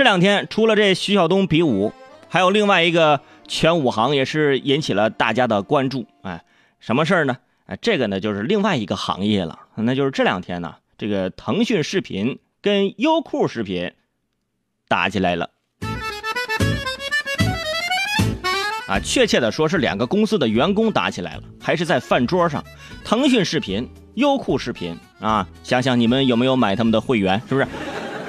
这两天除了这徐晓东比武，还有另外一个全武行也是引起了大家的关注。哎，什么事儿呢？哎，这个呢就是另外一个行业了，那就是这两天呢，这个腾讯视频跟优酷视频打起来了。啊，确切的说是两个公司的员工打起来了，还是在饭桌上。腾讯视频、优酷视频啊，想想你们有没有买他们的会员？是不是？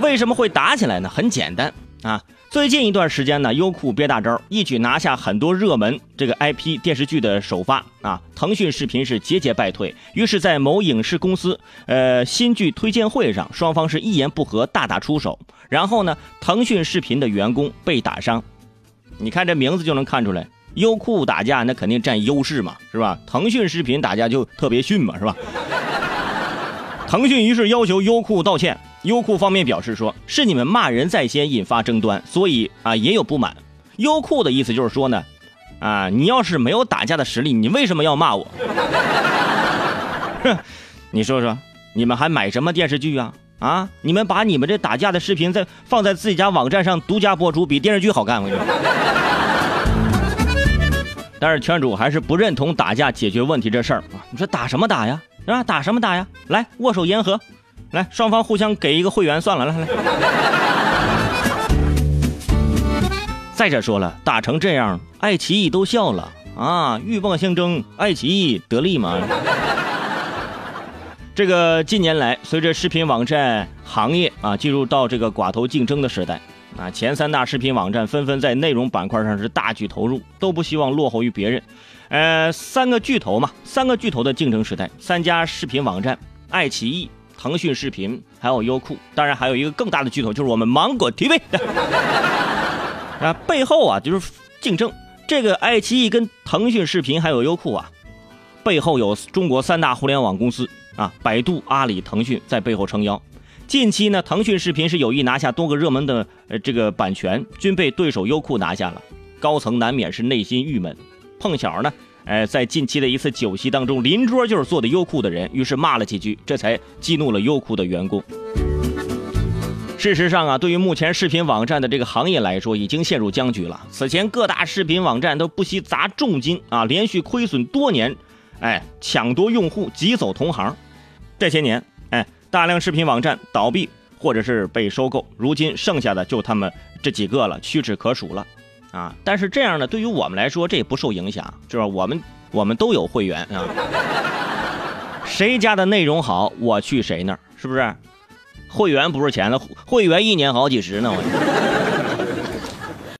为什么会打起来呢？很简单啊，最近一段时间呢，优酷憋大招，一举拿下很多热门这个 IP 电视剧的首发啊。腾讯视频是节节败退，于是，在某影视公司呃新剧推荐会上，双方是一言不合大打出手。然后呢，腾讯视频的员工被打伤。你看这名字就能看出来，优酷打架那肯定占优势嘛，是吧？腾讯视频打架就特别逊嘛，是吧？腾讯于是要求优酷道歉，优酷方面表示说是你们骂人在先引发争端，所以啊也有不满。优酷的意思就是说呢，啊你要是没有打架的实力，你为什么要骂我？哼 你说说，你们还买什么电视剧啊？啊！你们把你们这打架的视频在放在自己家网站上独家播出，比电视剧好看。我跟你说，但是圈主还是不认同打架解决问题这事儿！你说打什么打呀？啊，打什么打呀？来，握手言和，来，双方互相给一个会员算了，来来。再者说了，打成这样，爱奇艺都笑了啊！鹬蚌相争，爱奇艺得利吗？这个近年来，随着视频网站行业啊进入到这个寡头竞争的时代啊，前三大视频网站纷纷在内容板块上是大举投入，都不希望落后于别人。呃，三个巨头嘛，三个巨头的竞争时代，三家视频网站：爱奇艺、腾讯视频，还有优酷。当然，还有一个更大的巨头，就是我们芒果 TV。啊，背后啊就是竞争。这个爱奇艺跟腾讯视频还有优酷啊，背后有中国三大互联网公司。啊，百度、阿里、腾讯在背后撑腰。近期呢，腾讯视频是有意拿下多个热门的呃这个版权，均被对手优酷拿下了。高层难免是内心郁闷。碰巧呢，哎，在近期的一次酒席当中，邻桌就是做的优酷的人，于是骂了几句，这才激怒了优酷的员工。事实上啊，对于目前视频网站的这个行业来说，已经陷入僵局了。此前各大视频网站都不惜砸重金啊，连续亏损多年。哎，抢夺用户，挤走同行。这些年，哎，大量视频网站倒闭或者是被收购，如今剩下的就他们这几个了，屈指可数了。啊，但是这样呢，对于我们来说，这也不受影响，是吧？我们我们都有会员啊，谁家的内容好，我去谁那儿，是不是？会员不是钱了，会员一年好几十呢，我。